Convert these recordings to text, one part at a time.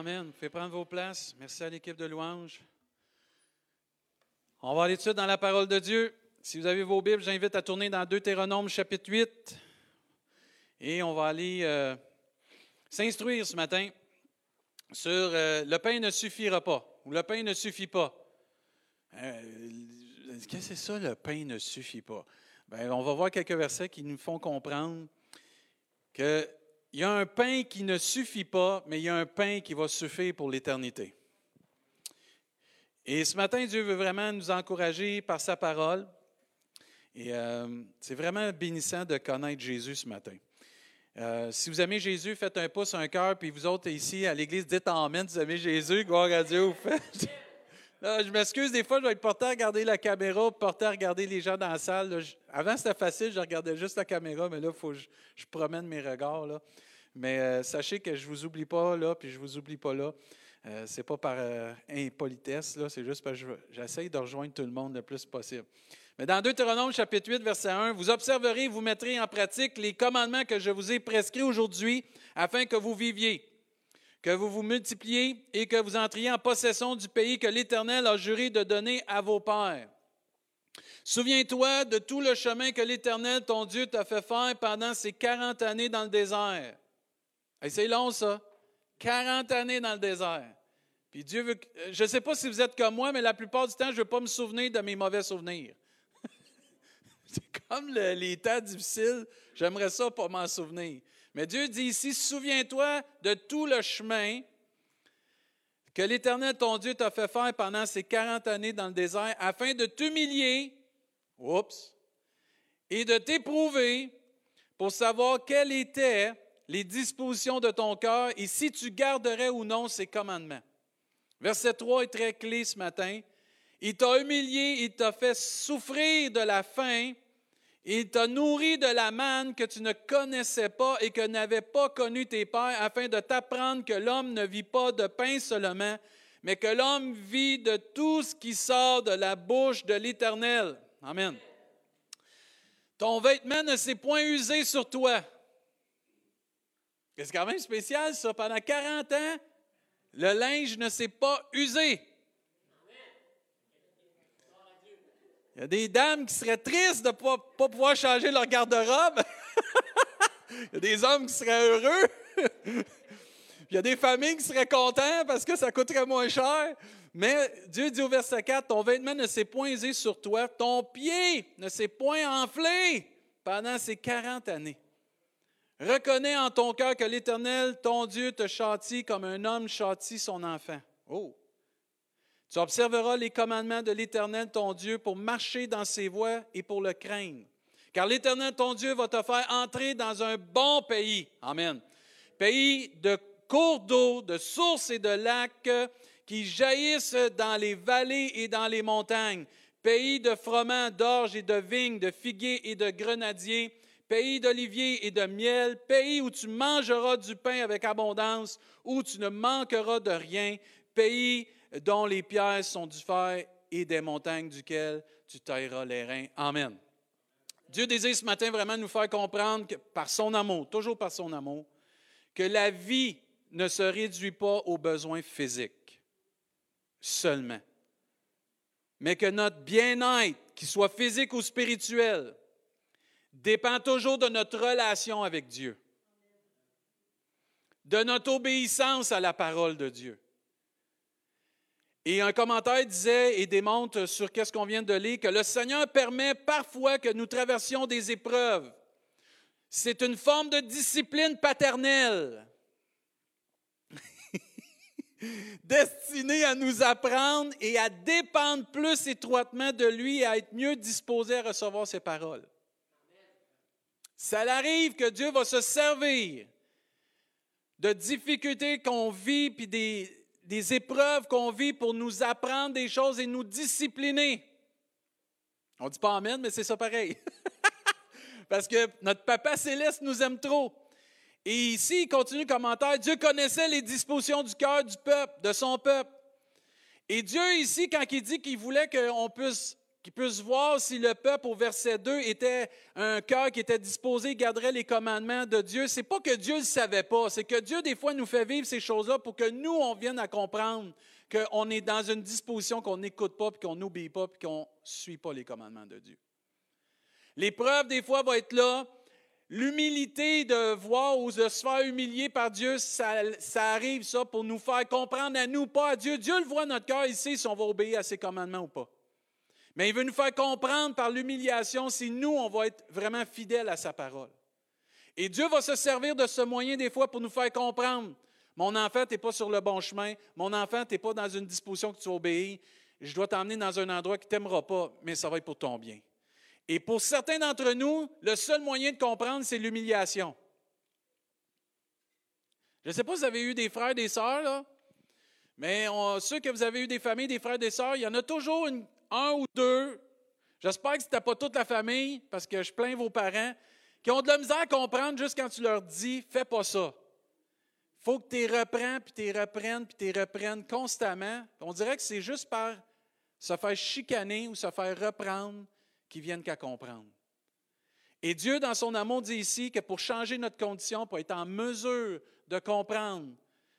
Amen. Faites prendre vos places. Merci à l'équipe de louanges. On va aller tout de suite dans la parole de Dieu. Si vous avez vos Bibles, j'invite à tourner dans Deutéronome chapitre 8. Et on va aller euh, s'instruire ce matin sur euh, le pain ne suffira pas ou le pain ne suffit pas. Euh, Qu'est-ce que c'est ça, le pain ne suffit pas? Bien, on va voir quelques versets qui nous font comprendre qu'il y a un pain qui ne suffit pas, mais il y a un pain qui va suffire pour l'éternité. Et ce matin, Dieu veut vraiment nous encourager par sa parole. Et euh, c'est vraiment bénissant de connaître Jésus ce matin. Euh, si vous aimez Jésus, faites un pouce, un cœur, puis vous autres ici à l'Église, dites Amen si vous aimez Jésus, gloire à Dieu. Vous faites. Là, je m'excuse, des fois, je vais être porté à regarder la caméra, porté à regarder les gens dans la salle. Avant, c'était facile, je regardais juste la caméra, mais là, il faut que je, promène mes regards. Mais euh, sachez que je ne vous oublie pas là, puis je ne vous oublie pas là. Euh, c'est pas par euh, impolitesse, là, c'est juste parce que j'essaye de rejoindre tout le monde le plus possible. Mais dans Deutéronome chapitre 8, verset 1, vous observerez, vous mettrez en pratique les commandements que je vous ai prescrits aujourd'hui afin que vous viviez que vous vous multipliez et que vous entriez en possession du pays que l'Éternel a juré de donner à vos pères. Souviens-toi de tout le chemin que l'Éternel, ton Dieu, t'a fait faire pendant ces 40 années dans le désert. c'est long, ça. 40 années dans le désert. Puis veut. Je ne sais pas si vous êtes comme moi, mais la plupart du temps, je ne veux pas me souvenir de mes mauvais souvenirs. c'est comme le, les temps difficiles. J'aimerais ça pour m'en souvenir. Mais Dieu dit ici, souviens-toi de tout le chemin que l'Éternel, ton Dieu, t'a fait faire pendant ces 40 années dans le désert, afin de t'humilier, oups, et de t'éprouver pour savoir quelles étaient les dispositions de ton cœur et si tu garderais ou non ses commandements. Verset 3 est très clé ce matin. Il t'a humilié, il t'a fait souffrir de la faim, il t'a nourri de la manne que tu ne connaissais pas et que n'avaient pas connu tes pères, afin de t'apprendre que l'homme ne vit pas de pain seulement, mais que l'homme vit de tout ce qui sort de la bouche de l'Éternel. Amen. Ton vêtement ne s'est point usé sur toi. C'est quand même spécial, ça. Pendant 40 ans, le linge ne s'est pas usé. Il y a des dames qui seraient tristes de ne pas, pouvoir changer leur garde-robe. Il y a des hommes qui seraient heureux. Il y a des familles qui seraient contents parce que ça coûterait moins cher. Mais Dieu dit au verset 4, ton vêtement ne s'est point sur toi, ton pied ne s'est point enflé pendant ces 40 années. Reconnais en ton cœur que l'Éternel, ton Dieu, te châtie comme un homme châtie son enfant. Oh! Tu observeras les commandements de l'Éternel, ton Dieu, pour marcher dans ses voies et pour le craindre. Car l'Éternel, ton Dieu, va te faire entrer dans un bon pays. Amen. Pays de cours d'eau, de sources et de lacs qui jaillissent dans les vallées et dans les montagnes. Pays de froment, d'orge et de vignes, de figuiers et de grenadiers. Pays d'oliviers et de miel. Pays où tu mangeras du pain avec abondance, où tu ne manqueras de rien. Pays dont les pierres sont du fer et des montagnes duquel tu tailleras les reins. Amen. Dieu désire ce matin vraiment nous faire comprendre que par son amour, toujours par son amour, que la vie ne se réduit pas aux besoins physiques seulement, mais que notre bien-être, qu'il soit physique ou spirituel, dépend toujours de notre relation avec Dieu, de notre obéissance à la parole de Dieu. Et un commentaire disait et démontre sur qu'est-ce qu'on vient de lire que le Seigneur permet parfois que nous traversions des épreuves. C'est une forme de discipline paternelle destinée à nous apprendre et à dépendre plus étroitement de lui et à être mieux disposé à recevoir ses paroles. Ça arrive que Dieu va se servir de difficultés qu'on vit puis des, des épreuves qu'on vit pour nous apprendre des choses et nous discipliner. On ne dit pas Amen, mais c'est ça pareil. Parce que notre Papa céleste nous aime trop. Et ici, il continue le commentaire, Dieu connaissait les dispositions du cœur du peuple, de son peuple. Et Dieu ici, quand il dit qu'il voulait qu'on puisse qu'il puisse voir si le peuple au verset 2 était un cœur qui était disposé, garderait les commandements de Dieu. C'est pas que Dieu ne savait pas, c'est que Dieu des fois nous fait vivre ces choses-là pour que nous, on vienne à comprendre qu'on est dans une disposition qu'on n'écoute pas, puis qu'on n'obéit pas, puis qu'on ne suit pas les commandements de Dieu. L'épreuve, des fois, va être là. L'humilité de voir ou de se faire humilier par Dieu, ça, ça, arrive, ça, pour nous faire comprendre à nous, pas à Dieu. Dieu le voit notre cœur, ici, si on va obéir à ses commandements ou pas. Mais il veut nous faire comprendre par l'humiliation si nous, on va être vraiment fidèles à sa parole. Et Dieu va se servir de ce moyen des fois pour nous faire comprendre. Mon enfant, tu n'es pas sur le bon chemin. Mon enfant, tu n'es pas dans une disposition que tu obéis. Je dois t'emmener dans un endroit qui ne t'aimera pas, mais ça va être pour ton bien. Et pour certains d'entre nous, le seul moyen de comprendre, c'est l'humiliation. Je ne sais pas si vous avez eu des frères, des sœurs, là, mais ceux que vous avez eu des familles, des frères, des sœurs, il y en a toujours une, un ou deux, j'espère que ce n'était pas toute la famille, parce que je plains vos parents, qui ont de la misère à comprendre juste quand tu leur dis fais pas ça. Faut que tu les reprennes, puis tu les reprennes, puis tu les reprennes constamment. On dirait que c'est juste par se faire chicaner ou se faire reprendre qu'ils viennent qu'à comprendre. Et Dieu, dans son amour, dit ici que pour changer notre condition, pour être en mesure de comprendre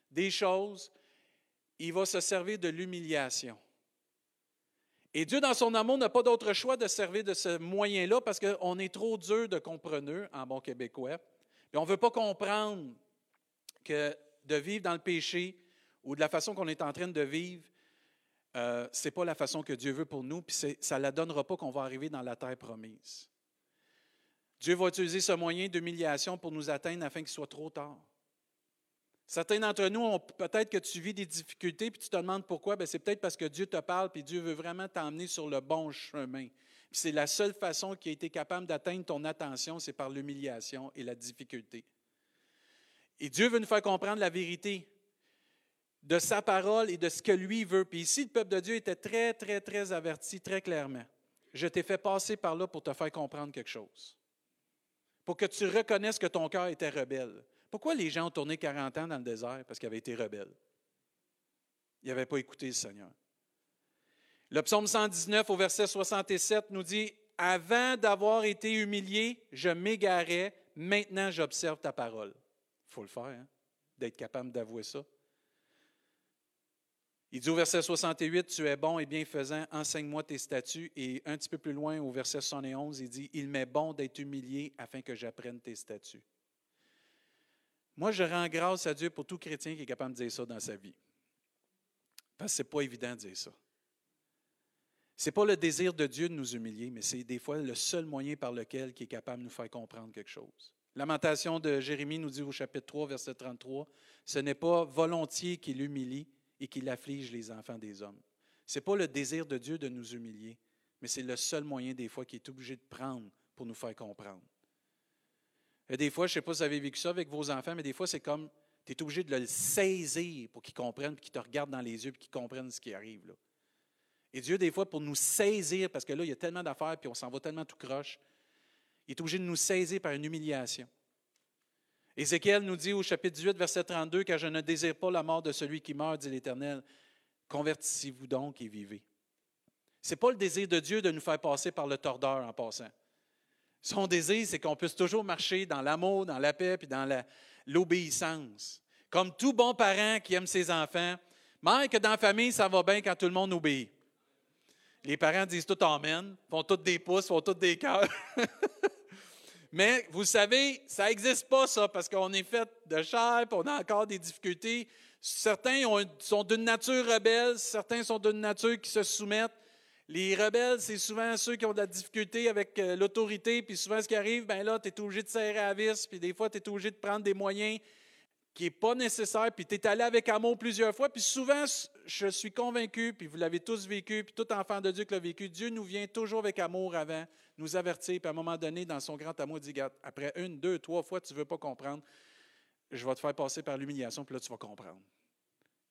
des choses, il va se servir de l'humiliation. Et Dieu, dans son amour, n'a pas d'autre choix de servir de ce moyen-là parce qu'on est trop dur de compreneur en bon québécois. Et on ne veut pas comprendre que de vivre dans le péché ou de la façon qu'on est en train de vivre, euh, ce n'est pas la façon que Dieu veut pour nous, puis ça ne la donnera pas qu'on va arriver dans la terre promise. Dieu va utiliser ce moyen d'humiliation pour nous atteindre afin qu'il soit trop tard. Certains d'entre nous ont peut-être que tu vis des difficultés, puis tu te demandes pourquoi. c'est peut-être parce que Dieu te parle, puis Dieu veut vraiment t'emmener sur le bon chemin. c'est la seule façon qui a été capable d'atteindre ton attention, c'est par l'humiliation et la difficulté. Et Dieu veut nous faire comprendre la vérité de sa parole et de ce que lui veut. Puis ici, le peuple de Dieu était très, très, très averti, très clairement. Je t'ai fait passer par là pour te faire comprendre quelque chose. Pour que tu reconnaisses que ton cœur était rebelle. Pourquoi les gens ont tourné 40 ans dans le désert? Parce qu'ils avaient été rebelles. Ils n'avaient pas écouté le Seigneur. Le psaume 119 au verset 67 nous dit, Avant d'avoir été humilié, je m'égarais, maintenant j'observe ta parole. Il faut le faire, hein? d'être capable d'avouer ça. Il dit au verset 68, Tu es bon et bienfaisant, enseigne-moi tes statuts. Et un petit peu plus loin, au verset 71, il dit, Il m'est bon d'être humilié afin que j'apprenne tes statuts. Moi, je rends grâce à Dieu pour tout chrétien qui est capable de dire ça dans sa vie. Parce que ce n'est pas évident de dire ça. Ce n'est pas le désir de Dieu de nous humilier, mais c'est des fois le seul moyen par lequel il est capable de nous faire comprendre quelque chose. Lamentation de Jérémie nous dit au chapitre 3, verset 33, Ce n'est pas volontiers qu'il humilie et qu'il afflige les enfants des hommes. Ce n'est pas le désir de Dieu de nous humilier, mais c'est le seul moyen des fois qu'il est obligé de prendre pour nous faire comprendre. Et des fois, je ne sais pas si vous avez vécu ça avec vos enfants, mais des fois, c'est comme, tu es obligé de le saisir pour qu'ils comprennent, qu'ils te regardent dans les yeux, qu'ils comprennent ce qui arrive. Là. Et Dieu, des fois, pour nous saisir, parce que là, il y a tellement d'affaires, puis on s'en va tellement tout croche, il est obligé de nous saisir par une humiliation. Ézéchiel nous dit au chapitre 18, verset 32, Car je ne désire pas la mort de celui qui meurt, dit l'Éternel. Convertissez-vous donc et vivez. Ce n'est pas le désir de Dieu de nous faire passer par le tordeur en passant. Son désir, c'est qu'on puisse toujours marcher dans l'amour, dans la paix, puis dans l'obéissance. Comme tout bon parent qui aime ses enfants, même que dans la famille, ça va bien quand tout le monde obéit. Les parents disent tout Amen, font tous des pouces, font tous des cœurs. Mais vous savez, ça n'existe pas, ça, parce qu'on est fait de chair, puis on a encore des difficultés. Certains sont d'une nature rebelle, certains sont d'une nature qui se soumettent. Les rebelles, c'est souvent ceux qui ont de la difficulté avec euh, l'autorité, puis souvent ce qui arrive, ben là, tu es obligé de serrer à vis, puis des fois, tu es obligé de prendre des moyens qui n'est pas nécessaire, puis tu es allé avec amour plusieurs fois, puis souvent, je suis convaincu, puis vous l'avez tous vécu, puis tout enfant de Dieu qui l'a vécu, Dieu nous vient toujours avec amour avant, nous avertir, puis à un moment donné, dans son grand amour, il dit, après une, deux, trois fois, tu ne veux pas comprendre, je vais te faire passer par l'humiliation, puis là, tu vas comprendre.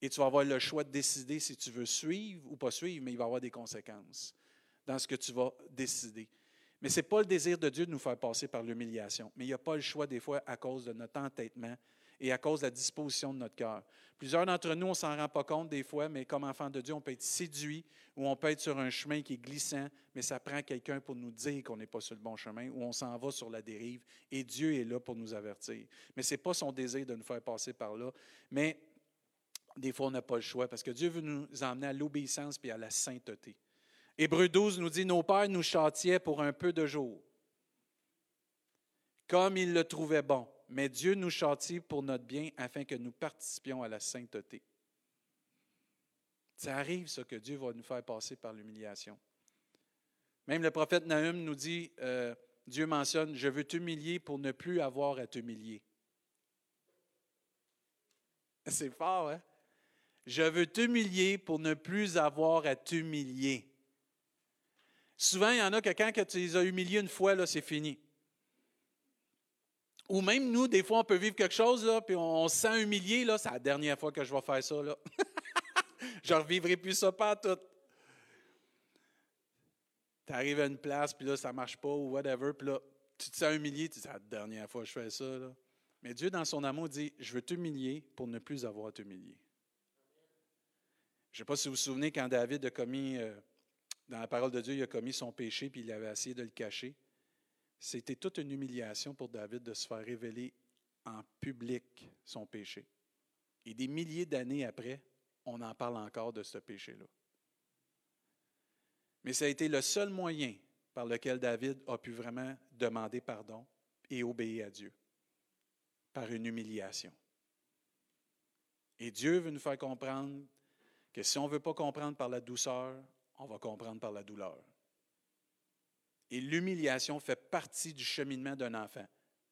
Et tu vas avoir le choix de décider si tu veux suivre ou pas suivre, mais il va y avoir des conséquences dans ce que tu vas décider. Mais ce n'est pas le désir de Dieu de nous faire passer par l'humiliation. Mais il n'y a pas le choix des fois à cause de notre entêtement et à cause de la disposition de notre cœur. Plusieurs d'entre nous, on ne s'en rend pas compte des fois, mais comme enfant de Dieu, on peut être séduit ou on peut être sur un chemin qui est glissant, mais ça prend quelqu'un pour nous dire qu'on n'est pas sur le bon chemin ou on s'en va sur la dérive et Dieu est là pour nous avertir. Mais ce n'est pas son désir de nous faire passer par là, mais des fois, on n'a pas le choix parce que Dieu veut nous emmener à l'obéissance et à la sainteté. Hébreu 12 nous dit Nos pères nous châtiaient pour un peu de jours, comme ils le trouvaient bon mais Dieu nous châtie pour notre bien afin que nous participions à la sainteté. Ça arrive, ça, que Dieu va nous faire passer par l'humiliation. Même le prophète Nahum nous dit, euh, Dieu mentionne, je veux t'humilier pour ne plus avoir à t'humilier. C'est fort, hein? Je veux t'humilier pour ne plus avoir à t'humilier. Souvent, il y en a que quand tu les as humiliés une fois, là, c'est fini. Ou même nous, des fois, on peut vivre quelque chose, là, puis on, se sent humilié. C'est la dernière fois que je vais faire ça. Je ne revivrai plus ça pas tout. Tu arrives à une place, puis là, ça ne marche pas, ou whatever, puis là, tu te sens humilié. Tu dis, c'est la dernière fois que je fais ça. Là. Mais Dieu, dans son amour, dit, je veux t'humilier pour ne plus avoir à t'humilier. Je ne sais pas si vous vous souvenez quand David a commis, euh, dans la parole de Dieu, il a commis son péché, puis il avait essayé de le cacher. C'était toute une humiliation pour David de se faire révéler en public son péché. Et des milliers d'années après, on en parle encore de ce péché-là. Mais ça a été le seul moyen par lequel David a pu vraiment demander pardon et obéir à Dieu, par une humiliation. Et Dieu veut nous faire comprendre que si on ne veut pas comprendre par la douceur, on va comprendre par la douleur. Et l'humiliation fait partie du cheminement d'un enfant.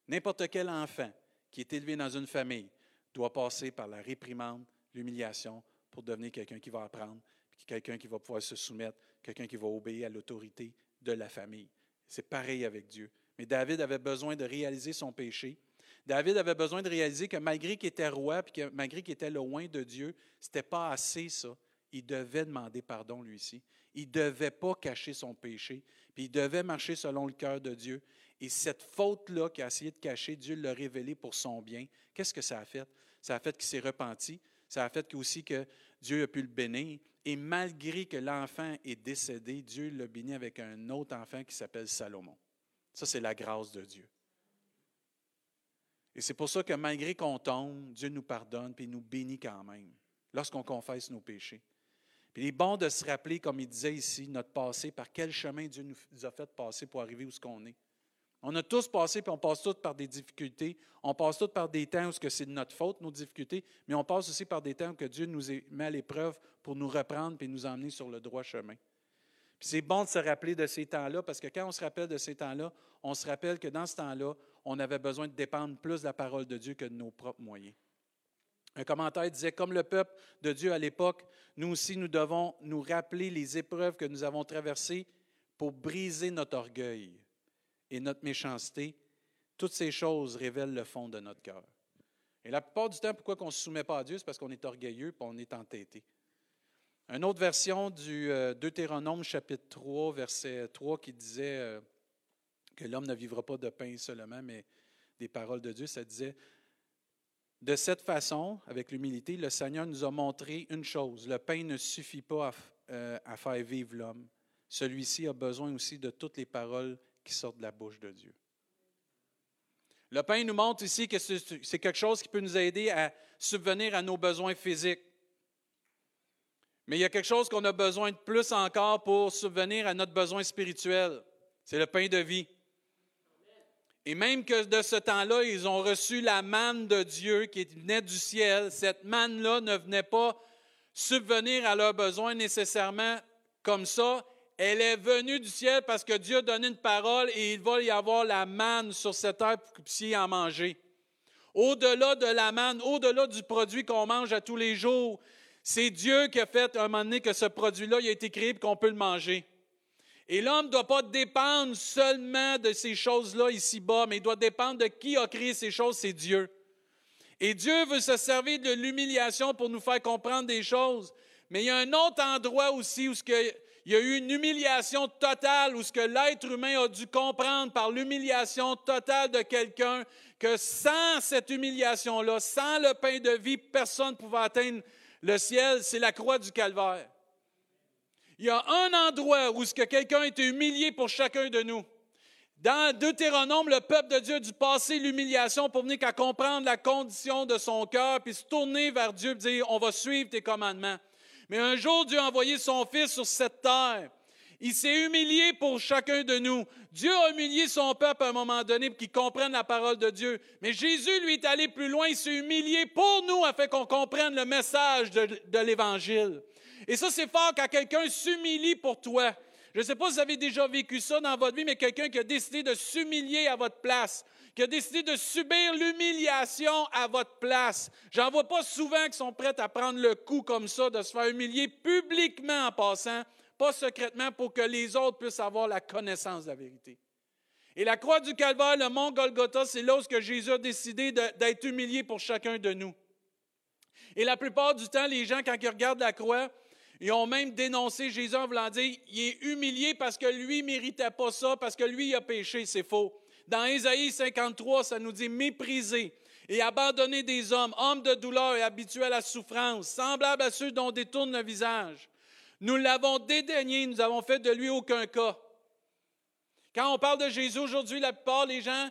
N'importe quel enfant qui est élevé dans une famille doit passer par la réprimande, l'humiliation, pour devenir quelqu'un qui va apprendre, quelqu'un qui va pouvoir se soumettre, quelqu'un qui va obéir à l'autorité de la famille. C'est pareil avec Dieu. Mais David avait besoin de réaliser son péché. David avait besoin de réaliser que malgré qu'il était roi, puis que malgré qu'il était loin de Dieu, ce n'était pas assez ça. Il devait demander pardon lui aussi. Il ne devait pas cacher son péché, puis il devait marcher selon le cœur de Dieu. Et cette faute-là qu'il a essayé de cacher, Dieu l'a révélée pour son bien. Qu'est-ce que ça a fait? Ça a fait qu'il s'est repenti. Ça a fait aussi que Dieu a pu le bénir. Et malgré que l'enfant est décédé, Dieu l'a béni avec un autre enfant qui s'appelle Salomon. Ça, c'est la grâce de Dieu. Et c'est pour ça que malgré qu'on tombe, Dieu nous pardonne et nous bénit quand même lorsqu'on confesse nos péchés il est bon de se rappeler, comme il disait ici, notre passé, par quel chemin Dieu nous a fait passer pour arriver où ce qu'on est. On a tous passé, puis on passe tous par des difficultés. On passe tous par des temps où c'est de notre faute, nos difficultés, mais on passe aussi par des temps où Dieu nous met à l'épreuve pour nous reprendre et nous emmener sur le droit chemin. Puis c'est bon de se rappeler de ces temps-là, parce que quand on se rappelle de ces temps-là, on se rappelle que dans ce temps-là, on avait besoin de dépendre plus de la parole de Dieu que de nos propres moyens. Un commentaire disait, comme le peuple de Dieu à l'époque, nous aussi, nous devons nous rappeler les épreuves que nous avons traversées pour briser notre orgueil et notre méchanceté. Toutes ces choses révèlent le fond de notre cœur. Et la plupart du temps, pourquoi on ne se soumet pas à Dieu, c'est parce qu'on est orgueilleux et on est entêté. Une autre version du euh, Deutéronome chapitre 3, verset 3, qui disait euh, que l'homme ne vivra pas de pain seulement, mais des paroles de Dieu, ça disait de cette façon, avec l'humilité, le Seigneur nous a montré une chose. Le pain ne suffit pas euh, à, faire vivre l'homme. Celui-ci a besoin aussi de toutes les paroles qui sortent de la bouche de Dieu. Le pain nous montre ici que c'est quelque chose qui peut nous aider à subvenir à nos besoins physiques. Mais il y a quelque chose qu'on a besoin de plus encore pour subvenir à notre besoin spirituel. C'est le pain de vie. Et même que de ce temps-là, ils ont reçu la manne de Dieu qui venait du ciel. Cette manne-là ne venait pas subvenir à leurs besoins nécessairement comme ça. Elle est venue du ciel parce que Dieu a donné une parole et il va y avoir la manne sur cette terre pour que vous puissiez en manger. Au-delà de la manne, au-delà du produit qu'on mange à tous les jours, c'est Dieu qui a fait un moment donné que ce produit-là a été créé et qu'on peut le manger. Et l'homme ne doit pas dépendre seulement de ces choses-là ici-bas, mais il doit dépendre de qui a créé ces choses, c'est Dieu. Et Dieu veut se servir de l'humiliation pour nous faire comprendre des choses. Mais il y a un autre endroit aussi où il Il y a eu une humiliation totale où ce que l'être humain a dû comprendre par l'humiliation totale de quelqu'un que sans cette humiliation-là, sans le pain de vie, personne ne pouvait atteindre le ciel, c'est la croix du calvaire. Il y a un endroit où ce que quelqu'un humilié pour chacun de nous. Dans Deutéronome, le peuple de Dieu a dû passer l'humiliation pour venir qu'à comprendre la condition de son cœur, puis se tourner vers Dieu et dire, on va suivre tes commandements. Mais un jour, Dieu a envoyé son Fils sur cette terre. Il s'est humilié pour chacun de nous. Dieu a humilié son peuple à un moment donné pour qu'il comprenne la parole de Dieu. Mais Jésus, lui, est allé plus loin. Il s'est humilié pour nous afin qu'on comprenne le message de l'Évangile. Et ça, c'est fort quand quelqu'un s'humilie pour toi. Je ne sais pas si vous avez déjà vécu ça dans votre vie, mais quelqu'un qui a décidé de s'humilier à votre place, qui a décidé de subir l'humiliation à votre place. J'en vois pas souvent qui sont prêts à prendre le coup comme ça, de se faire humilier publiquement en passant, pas secrètement, pour que les autres puissent avoir la connaissance de la vérité. Et la croix du Calvaire, le mont Golgotha, c'est là où Jésus a décidé d'être humilié pour chacun de nous. Et la plupart du temps, les gens, quand ils regardent la croix, ils ont même dénoncé Jésus en voulant dire, il est humilié parce que lui ne méritait pas ça, parce que lui a péché. C'est faux. Dans Ésaïe 53, ça nous dit mépriser et abandonner des hommes, hommes de douleur et habitués à la souffrance, semblables à ceux dont détourne le visage. Nous l'avons dédaigné, nous avons fait de lui aucun cas. Quand on parle de Jésus aujourd'hui, la plupart des gens,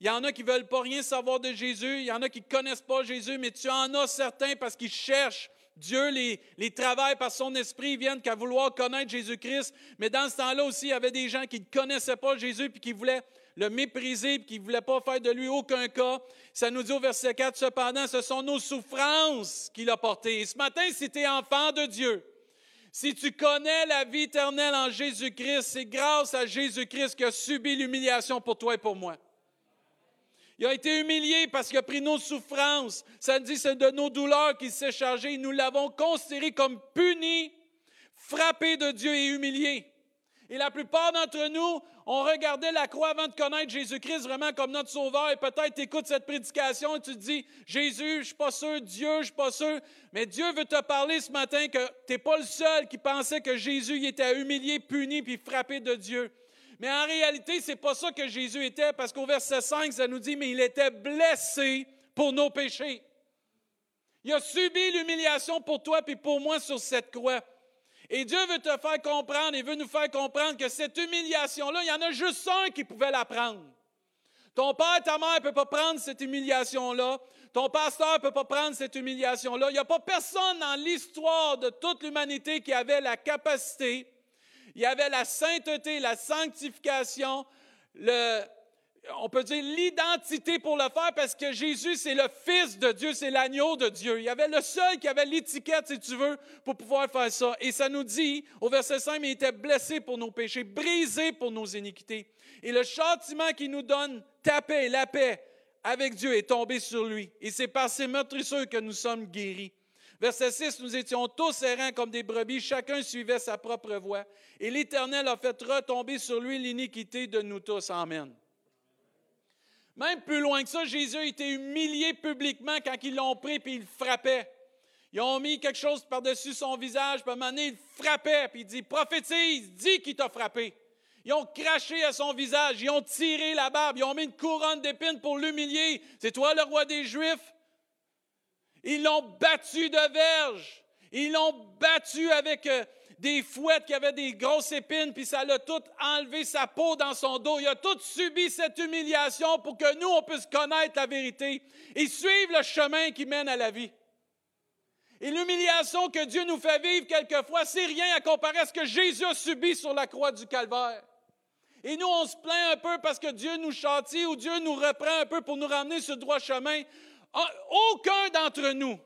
il y en a qui ne veulent pas rien savoir de Jésus, il y en a qui ne connaissent pas Jésus, mais tu en as certains parce qu'ils cherchent Dieu les, travaille par son esprit, ils viennent qu'à vouloir connaître Jésus-Christ. Mais dans ce temps-là aussi, il y avait des gens qui ne connaissaient pas Jésus puis qui voulaient le mépriser qui ne voulaient pas faire de lui aucun cas. Ça nous dit au verset 4, cependant, ce sont nos souffrances qu'il a portées. Et ce matin, si tu es enfant de Dieu, si tu connais la vie éternelle en Jésus-Christ, c'est grâce à Jésus-Christ qui a subi l'humiliation pour toi et pour moi. Il a été humilié parce qu'il a pris nos souffrances. Ça dit c'est de nos douleurs qu'il s'est chargé. Nous l'avons considéré comme puni, frappé de Dieu et humilié. Et la plupart d'entre nous, on regardait la croix avant de connaître Jésus-Christ vraiment comme notre sauveur. Et peut-être tu écoutes cette prédication et tu te dis, Jésus, je suis pas sûr, Dieu, je suis pas sûr. Mais Dieu veut te parler ce matin que tu n'es pas le seul qui pensait que Jésus était humilié, puni, puis frappé de Dieu. Mais en réalité, ce n'est pas ça que Jésus était, parce qu'au verset 5, ça nous dit, mais il était blessé pour nos péchés. Il a subi l'humiliation pour toi et pour moi sur cette croix. Et Dieu veut te faire comprendre et veut nous faire comprendre que cette humiliation-là, il y en a juste un qui pouvait la prendre. Ton père et ta mère ne peuvent pas prendre cette humiliation-là. Ton pasteur ne peut pas prendre cette humiliation-là. Il n'y a pas personne dans l'histoire de toute l'humanité qui avait la capacité il y avait la sainteté, la sanctification, on peut dire l'identité pour le faire parce que Jésus, c'est le Fils de Dieu, c'est l'agneau de Dieu. Il y avait le seul qui avait l'étiquette, si tu veux, pour pouvoir faire ça. Et ça nous dit, au verset 5, il était blessé pour nos péchés, brisé pour nos iniquités. Et le châtiment qui nous donne ta paix, la paix avec Dieu est tombé sur lui. Et c'est par ces meurtrisseurs que nous sommes guéris. Verset 6, nous étions tous errants comme des brebis, chacun suivait sa propre voie, et l'Éternel a fait retomber sur lui l'iniquité de nous tous. Amen. Même plus loin que ça, Jésus a été humilié publiquement quand ils l'ont pris puis ils le frappaient. Ils ont mis quelque chose par-dessus son visage, puis moment donné, il frappait, puis il dit Prophétise, dis qu'il t'a frappé. Ils ont craché à son visage, ils ont tiré la barbe, ils ont mis une couronne d'épines pour l'humilier. C'est toi le roi des Juifs? Ils l'ont battu de verge. Ils l'ont battu avec euh, des fouettes qui avaient des grosses épines, puis ça l'a tout enlevé sa peau dans son dos. Il a tout subi cette humiliation pour que nous, on puisse connaître la vérité et suivre le chemin qui mène à la vie. Et l'humiliation que Dieu nous fait vivre quelquefois, c'est rien à comparer à ce que Jésus a subi sur la croix du calvaire. Et nous, on se plaint un peu parce que Dieu nous châtie ou Dieu nous reprend un peu pour nous ramener sur le droit chemin. Ah, aucun d'entre nous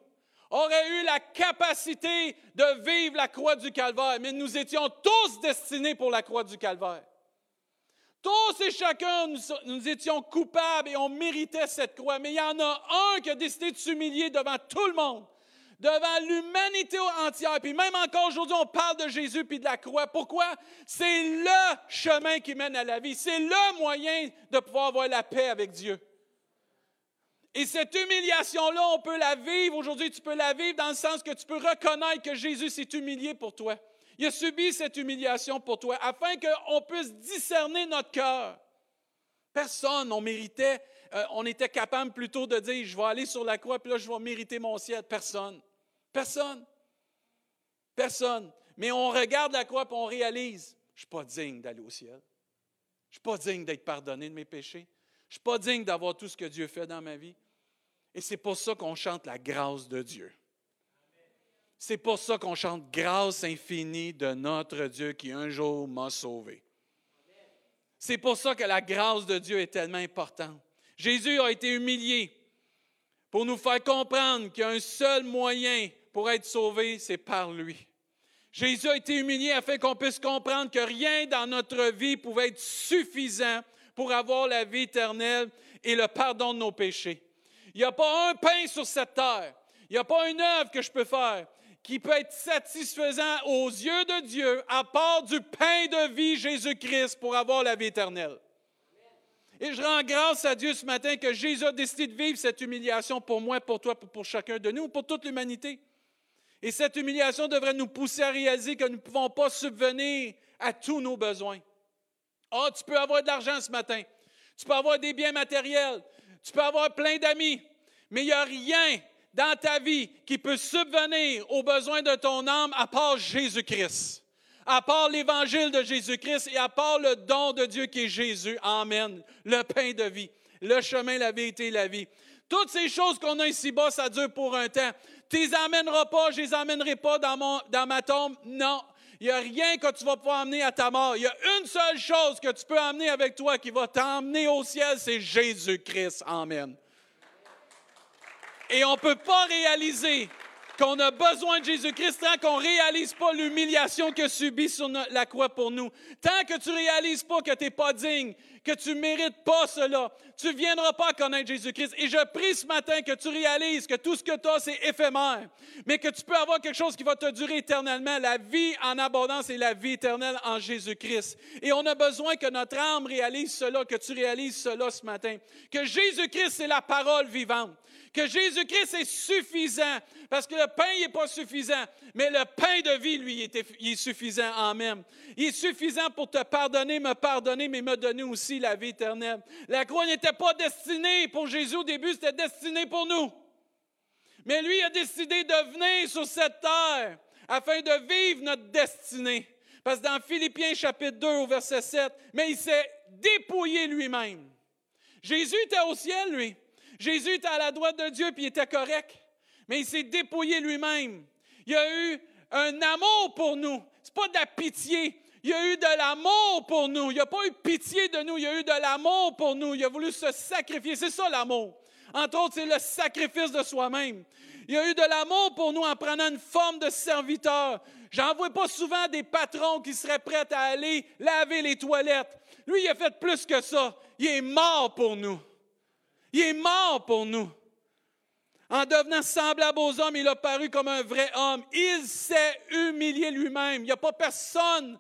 aurait eu la capacité de vivre la croix du calvaire, mais nous étions tous destinés pour la croix du calvaire. Tous et chacun, nous, étions coupables et on méritait cette croix, mais il y en a un qui a décidé de s'humilier devant tout le monde, devant l'humanité entière. Puis même encore aujourd'hui, on parle de Jésus puis de la croix. Pourquoi? C'est le chemin qui mène à la vie. C'est le moyen de pouvoir avoir la paix avec Dieu. Et cette humiliation-là, on peut la vivre aujourd'hui, tu peux la vivre dans le sens que tu peux reconnaître que Jésus s'est humilié pour toi. Il a subi cette humiliation pour toi afin qu'on puisse discerner notre cœur. Personne, on méritait, euh, on était capable plutôt de dire, je vais aller sur la croix, puis là, je vais mériter mon ciel. Personne. Personne. Personne. Mais on regarde la croix et on réalise, je ne suis pas digne d'aller au ciel. Je ne suis pas digne d'être pardonné de mes péchés. Je ne suis pas digne d'avoir tout ce que Dieu fait dans ma vie. Et c'est pour ça qu'on chante la grâce de Dieu. C'est pour ça qu'on chante grâce infinie de notre Dieu qui un jour m'a sauvé. C'est pour ça que la grâce de Dieu est tellement importante. Jésus a été humilié pour nous faire comprendre qu'il y a un seul moyen pour être sauvé, c'est par lui. Jésus a été humilié afin qu'on puisse comprendre que rien dans notre vie pouvait être suffisant pour avoir la vie éternelle et le pardon de nos péchés. Il n'y a pas un pain sur cette terre, il n'y a pas une œuvre que je peux faire qui peut être satisfaisant aux yeux de Dieu à part du pain de vie Jésus-Christ pour avoir la vie éternelle. Et je rends grâce à Dieu ce matin que Jésus a décidé de vivre cette humiliation pour moi, pour toi, pour chacun de nous, pour toute l'humanité. Et cette humiliation devrait nous pousser à réaliser que nous ne pouvons pas subvenir à tous nos besoins. Ah, tu peux avoir de l'argent ce matin. Tu peux avoir des biens matériels. Tu peux avoir plein d'amis. Mais il n'y a rien dans ta vie qui peut subvenir aux besoins de ton âme à part Jésus-Christ. À part l'évangile de Jésus-Christ et à part le don de Dieu qui est Jésus. Amen. Le pain de vie. Le chemin, la vérité la vie. Toutes ces choses qu'on a ici-bas, ça dure pour un temps. Tu les amèneras pas, je les amènerai pas dans ma tombe. Non, il n'y a rien que tu vas pouvoir amener à ta mort. Il y a une seule chose que tu peux amener avec toi qui va t'emmener au ciel, c'est Jésus-Christ. Amen. Et on ne peut pas réaliser qu'on a besoin de Jésus-Christ tant qu'on ne réalise pas l'humiliation que subit sur la croix pour nous. Tant que tu ne réalises pas que tu n'es pas digne, que tu ne mérites pas cela, tu ne viendras pas connaître Jésus-Christ. Et je prie ce matin que tu réalises que tout ce que tu as, c'est éphémère, mais que tu peux avoir quelque chose qui va te durer éternellement, la vie en abondance et la vie éternelle en Jésus-Christ. Et on a besoin que notre âme réalise cela, que tu réalises cela ce matin, que Jésus-Christ, c'est la parole vivante que Jésus-Christ est suffisant, parce que le pain n'est pas suffisant, mais le pain de vie, lui, est, il suffisant en même. Il est suffisant pour te pardonner, me pardonner, mais me donner aussi la vie éternelle. La croix n'était pas destinée pour Jésus au début, c'était destiné pour nous. Mais lui a décidé de venir sur cette terre afin de vivre notre destinée. Parce que dans Philippiens chapitre 2 au verset 7, mais il s'est dépouillé lui-même. Jésus était au ciel, lui. Jésus était à la droite de Dieu, puis il était correct. Mais il s'est dépouillé lui-même. Il a eu un amour pour nous. Ce n'est pas de la pitié. Il a eu de l'amour pour nous. Il n'a pas eu pitié de nous. Il a eu de l'amour pour nous. Il a voulu se sacrifier. C'est ça l'amour. Entre autres, c'est le sacrifice de soi-même. Il a eu de l'amour pour nous en prenant une forme de serviteur. J'en vois pas souvent des patrons qui seraient prêts à aller laver les toilettes. Lui, il a fait plus que ça. Il est mort pour nous. Il est mort pour nous. En devenant semblable aux hommes, il a paru comme un vrai homme. Il s'est humilié lui-même. Il n'y a pas personne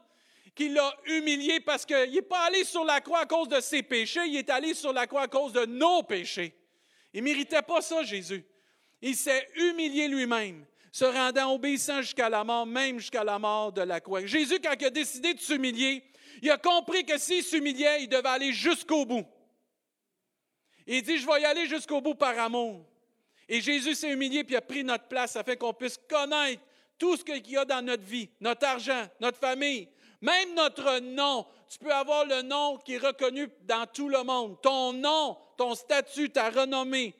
qui l'a humilié parce qu'il n'est pas allé sur la croix à cause de ses péchés, il est allé sur la croix à cause de nos péchés. Il ne méritait pas ça, Jésus. Il s'est humilié lui-même, se rendant obéissant jusqu'à la mort, même jusqu'à la mort de la croix. Jésus, quand il a décidé de s'humilier, il a compris que s'il s'humiliait, il devait aller jusqu'au bout. Il dit, je vais y aller jusqu'au bout par amour. Et Jésus s'est humilié puis a pris notre place afin qu'on puisse connaître tout ce qu'il y a dans notre vie, notre argent, notre famille, même notre nom. Tu peux avoir le nom qui est reconnu dans tout le monde. Ton nom, ton statut, ta renommée,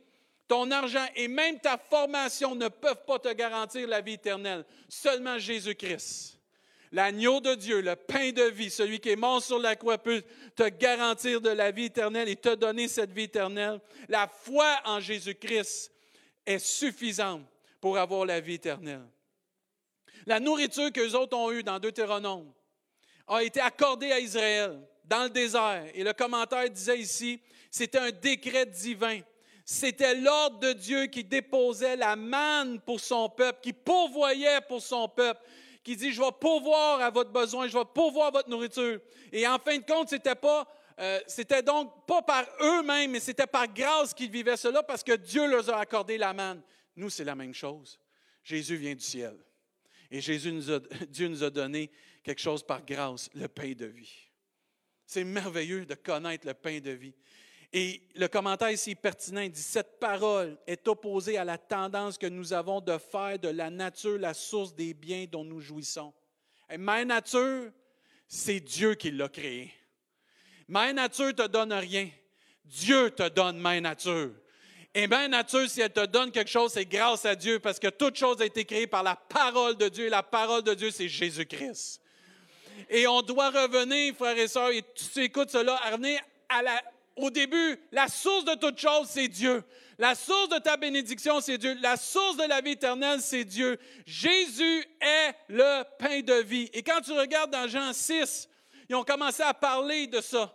ton argent et même ta formation ne peuvent pas te garantir la vie éternelle. Seulement Jésus-Christ l'agneau de Dieu, le pain de vie, celui qui est mort sur la croix peut te garantir de la vie éternelle et te donner cette vie éternelle. La foi en Jésus-Christ est suffisante pour avoir la vie éternelle. La nourriture que les autres ont eue dans Deutéronome a été accordée à Israël dans le désert. Et le commentaire disait ici, c'était un décret divin. C'était l'ordre de Dieu qui déposait la manne pour son peuple, qui pourvoyait pour son peuple qui dit, je vais pourvoir à votre besoin, je vais pourvoir à votre nourriture. Et en fin de compte, c'était pas, euh, c'était donc pas par eux-mêmes, mais c'était par grâce qu'ils vivaient cela parce que Dieu leur a accordé la manne. Nous, c'est la même chose. Jésus vient du ciel. Et Jésus nous a, Dieu nous a donné quelque chose par grâce, le pain de vie. C'est merveilleux de connaître le pain de vie. Et le commentaire ici pertinent. Il dit Cette parole est opposée à la tendance que nous avons de faire de la nature la source des biens dont nous jouissons. Ma nature, c'est Dieu qui l'a créée. Ma nature ne te donne rien. Dieu te donne ma nature. Et ma nature, si elle te donne quelque chose, c'est grâce à Dieu, parce que toute chose a été créée par la parole de Dieu. Et la parole de Dieu, c'est Jésus-Christ. Et on doit revenir, frères et sœurs, et tu écoutes cela, revenir à la, au début, la source de toute chose, c'est Dieu. La source de ta bénédiction, c'est Dieu. La source de la vie éternelle, c'est Dieu. Jésus est le pain de vie. Et quand tu regardes dans Jean 6, ils ont commencé à parler de ça,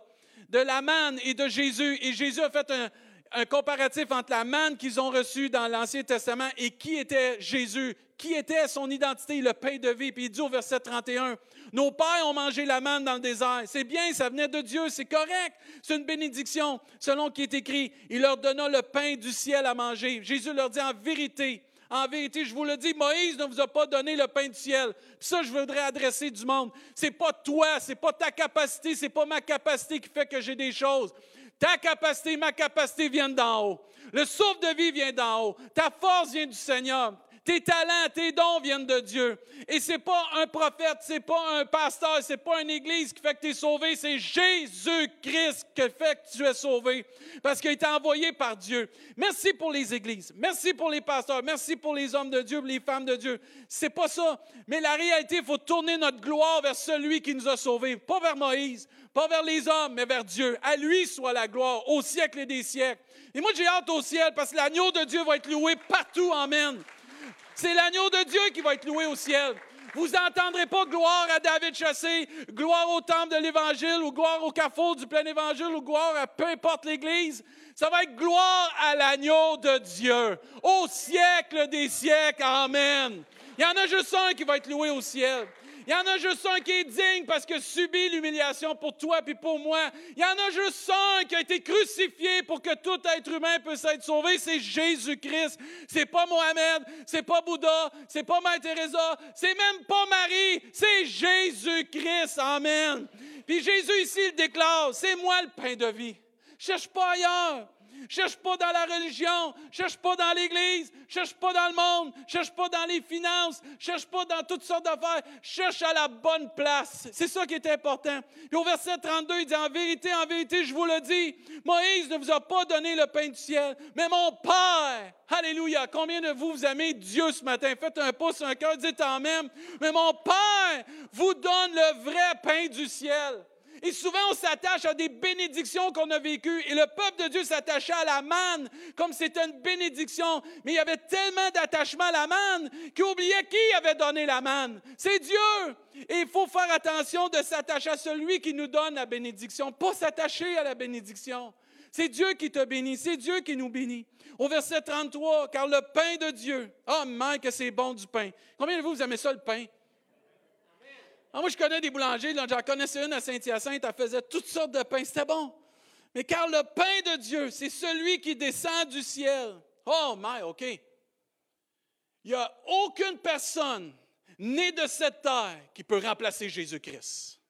de la manne et de Jésus. Et Jésus a fait un, un comparatif entre la manne qu'ils ont reçue dans l'Ancien Testament et qui était Jésus, qui était son identité, le pain de vie. Puis il dit au verset 31, Nos pères ont mangé la manne dans le désert. C'est bien, ça venait de Dieu, c'est correct. C'est une bénédiction, selon qui est écrit. Il leur donna le pain du ciel à manger. Jésus leur dit en vérité, en vérité, je vous le dis, Moïse ne vous a pas donné le pain du ciel. Puis ça, je voudrais adresser du monde. C'est pas toi, c'est pas ta capacité, c'est pas ma capacité qui fait que j'ai des choses. Ta capacité, ma capacité viennent d'en haut. Le souffle de vie vient d'en haut. Ta force vient du Seigneur. Tes talents, tes dons viennent de Dieu. Et c'est pas un prophète, c'est pas un pasteur, c'est pas une église qui fait que tu es sauvé, c'est Jésus-Christ qui fait que tu es sauvé. Parce qu'il a été envoyé par Dieu. Merci pour les églises. Merci pour les pasteurs. Merci pour les hommes de Dieu, les femmes de Dieu. C'est pas ça. Mais la réalité, il faut tourner notre gloire vers celui qui nous a sauvés. Pas vers Moïse, pas vers les hommes, mais vers Dieu. À lui soit la gloire au siècle et des siècles. Et moi, j'ai hâte au ciel parce que l'agneau de Dieu va être loué partout. Amen. C'est l'agneau de Dieu qui va être loué au ciel. Vous n'entendrez pas gloire à David Chassé, gloire au temple de l'Évangile, ou gloire au carrefour du plein Évangile, ou gloire à peu importe l'Église. Ça va être gloire à l'agneau de Dieu, au siècle des siècles. Amen. Il y en a juste un qui va être loué au ciel. Il y en a juste un qui est digne parce qu'il subit l'humiliation pour toi et pour moi. Il y en a juste un qui a été crucifié pour que tout être humain puisse être sauvé. C'est Jésus-Christ. C'est pas Mohamed, c'est pas Bouddha, c'est pas Mère Teresa, c'est même pas Marie, c'est Jésus-Christ. Amen. Puis Jésus ici il déclare, c'est moi le pain de vie. Cherche pas ailleurs cherche pas dans la religion, cherche pas dans l'Église, cherche pas dans le monde, cherche pas dans les finances, cherche pas dans toutes sortes d'affaires, cherche à la bonne place. C'est ça qui est important. Puis au verset 32, il dit, en vérité, en vérité, je vous le dis, Moïse ne vous a pas donné le pain du ciel, mais mon Père. Alléluia. Combien de vous, vous aimez Dieu ce matin? Faites un pouce, un cœur, dites en même. Mais mon Père vous donne le vrai pain du ciel. Et souvent, on s'attache à des bénédictions qu'on a vécues. Et le peuple de Dieu s'attachait à la manne comme c'était une bénédiction. Mais il y avait tellement d'attachement à la manne qu'il oubliait qui avait donné la manne. C'est Dieu. Et il faut faire attention de s'attacher à celui qui nous donne la bénédiction, pas s'attacher à la bénédiction. C'est Dieu qui te bénit, c'est Dieu qui nous bénit. Au verset 33, car le pain de Dieu, oh man, que c'est bon du pain. Combien de vous, vous aimez ça le pain? Ah, moi, je connais des boulangers, j'en connaissais une à Saint-Hyacinthe, elle faisait toutes sortes de pains, c'était bon. Mais car le pain de Dieu, c'est celui qui descend du ciel. Oh, my, OK. Il n'y a aucune personne née de cette terre qui peut remplacer Jésus-Christ.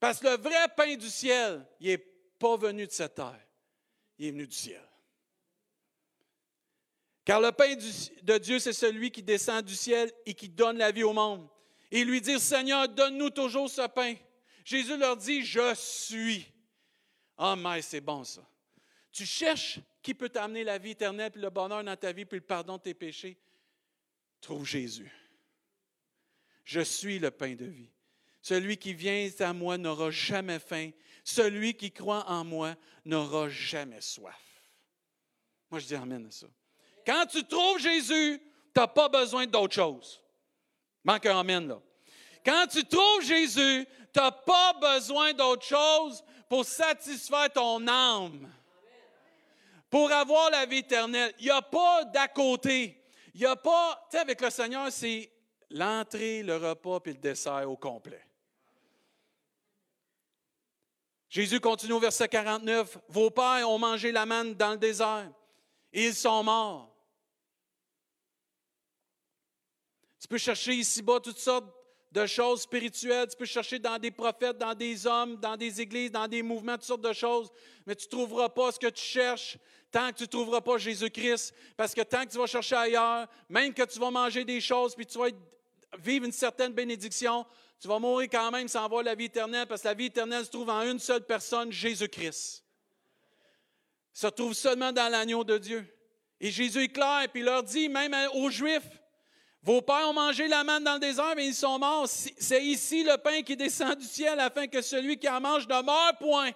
Parce que le vrai pain du ciel, il n'est pas venu de cette terre, il est venu du ciel. Car le pain de Dieu, c'est celui qui descend du ciel et qui donne la vie au monde et lui dire, Seigneur, donne-nous toujours ce pain. Jésus leur dit, je suis. Ah, mais c'est bon ça. Tu cherches qui peut t'amener la vie éternelle, puis le bonheur dans ta vie, puis le pardon de tes péchés. Trouve Jésus. Je suis le pain de vie. Celui qui vient à moi n'aura jamais faim. Celui qui croit en moi n'aura jamais soif. Moi, je dis Amen à ça. Quand tu trouves Jésus, tu n'as pas besoin d'autre chose. Manque un Amen, là. Quand tu trouves Jésus, tu n'as pas besoin d'autre chose pour satisfaire ton âme, pour avoir la vie éternelle. Il n'y a pas d'à côté. Il n'y a pas, tu sais, avec le Seigneur, c'est l'entrée, le repas puis le dessert au complet. Jésus continue au verset 49. Vos pères ont mangé la manne dans le désert et ils sont morts. Tu peux chercher ici-bas toutes sortes de choses spirituelles. Tu peux chercher dans des prophètes, dans des hommes, dans des églises, dans des mouvements, toutes sortes de choses. Mais tu ne trouveras pas ce que tu cherches tant que tu ne trouveras pas Jésus-Christ. Parce que tant que tu vas chercher ailleurs, même que tu vas manger des choses, puis tu vas vivre une certaine bénédiction, tu vas mourir quand même sans avoir la vie éternelle, parce que la vie éternelle se trouve en une seule personne, Jésus-Christ. Se trouve seulement dans l'agneau de Dieu. Et Jésus est clair, puis il leur dit, même aux Juifs, vos pères ont mangé la manne dans le désert, mais ils sont morts. C'est ici le pain qui descend du ciel afin que celui qui en mange demeure point.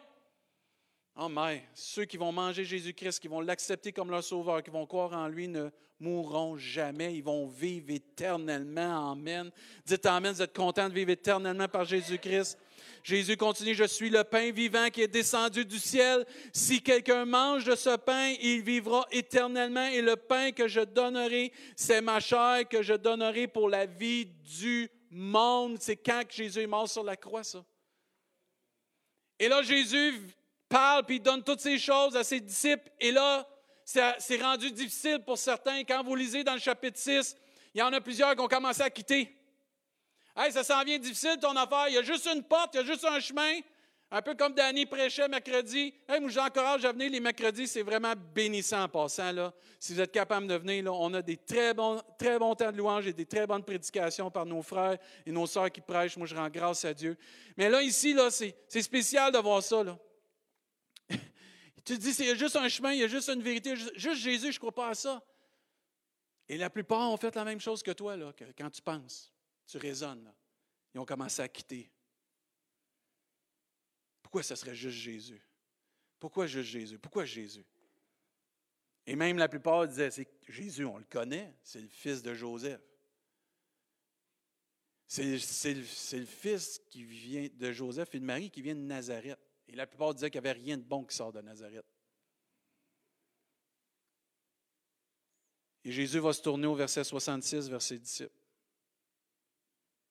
Oh mais, ceux qui vont manger Jésus-Christ, qui vont l'accepter comme leur sauveur, qui vont croire en lui, ne mourront jamais. Ils vont vivre éternellement. Amen. Dites Amen, vous êtes content de vivre éternellement par Jésus-Christ? Jésus continue, je suis le pain vivant qui est descendu du ciel. Si quelqu'un mange de ce pain, il vivra éternellement. Et le pain que je donnerai, c'est ma chair que je donnerai pour la vie du monde. C'est quand Jésus est mort sur la croix, ça? Et là, Jésus parle, puis donne toutes ces choses à ses disciples. Et là, c'est rendu difficile pour certains. Quand vous lisez dans le chapitre 6, il y en a plusieurs qui ont commencé à quitter. Hey, ça s'en vient difficile ton affaire. Il y a juste une porte, il y a juste un chemin. Un peu comme Danny prêchait mercredi. Hey, moi, j'encourage à venir les mercredis. C'est vraiment bénissant en passant. Là. Si vous êtes capable de venir, là, on a des très bons, très bons temps de louange et des très bonnes prédications par nos frères et nos sœurs qui prêchent. Moi, je rends grâce à Dieu. Mais là, ici, là, c'est, spécial de voir ça. Là. Tu te dis, il juste un chemin, il y a juste une vérité. Juste Jésus, je ne crois pas à ça. Et la plupart ont fait la même chose que toi, là, quand tu penses tu raisonnes. Ils ont commencé à quitter. Pourquoi ce serait juste Jésus? Pourquoi juste Jésus? Pourquoi Jésus? Et même la plupart disaient, c'est Jésus, on le connaît, c'est le fils de Joseph. C'est le, fils qui vient de Joseph et de Marie qui vient de Nazareth. Et la plupart disaient qu'il n'y avait rien de bon qui sort de Nazareth. Et Jésus va se tourner au verset 66 vers ses disciples.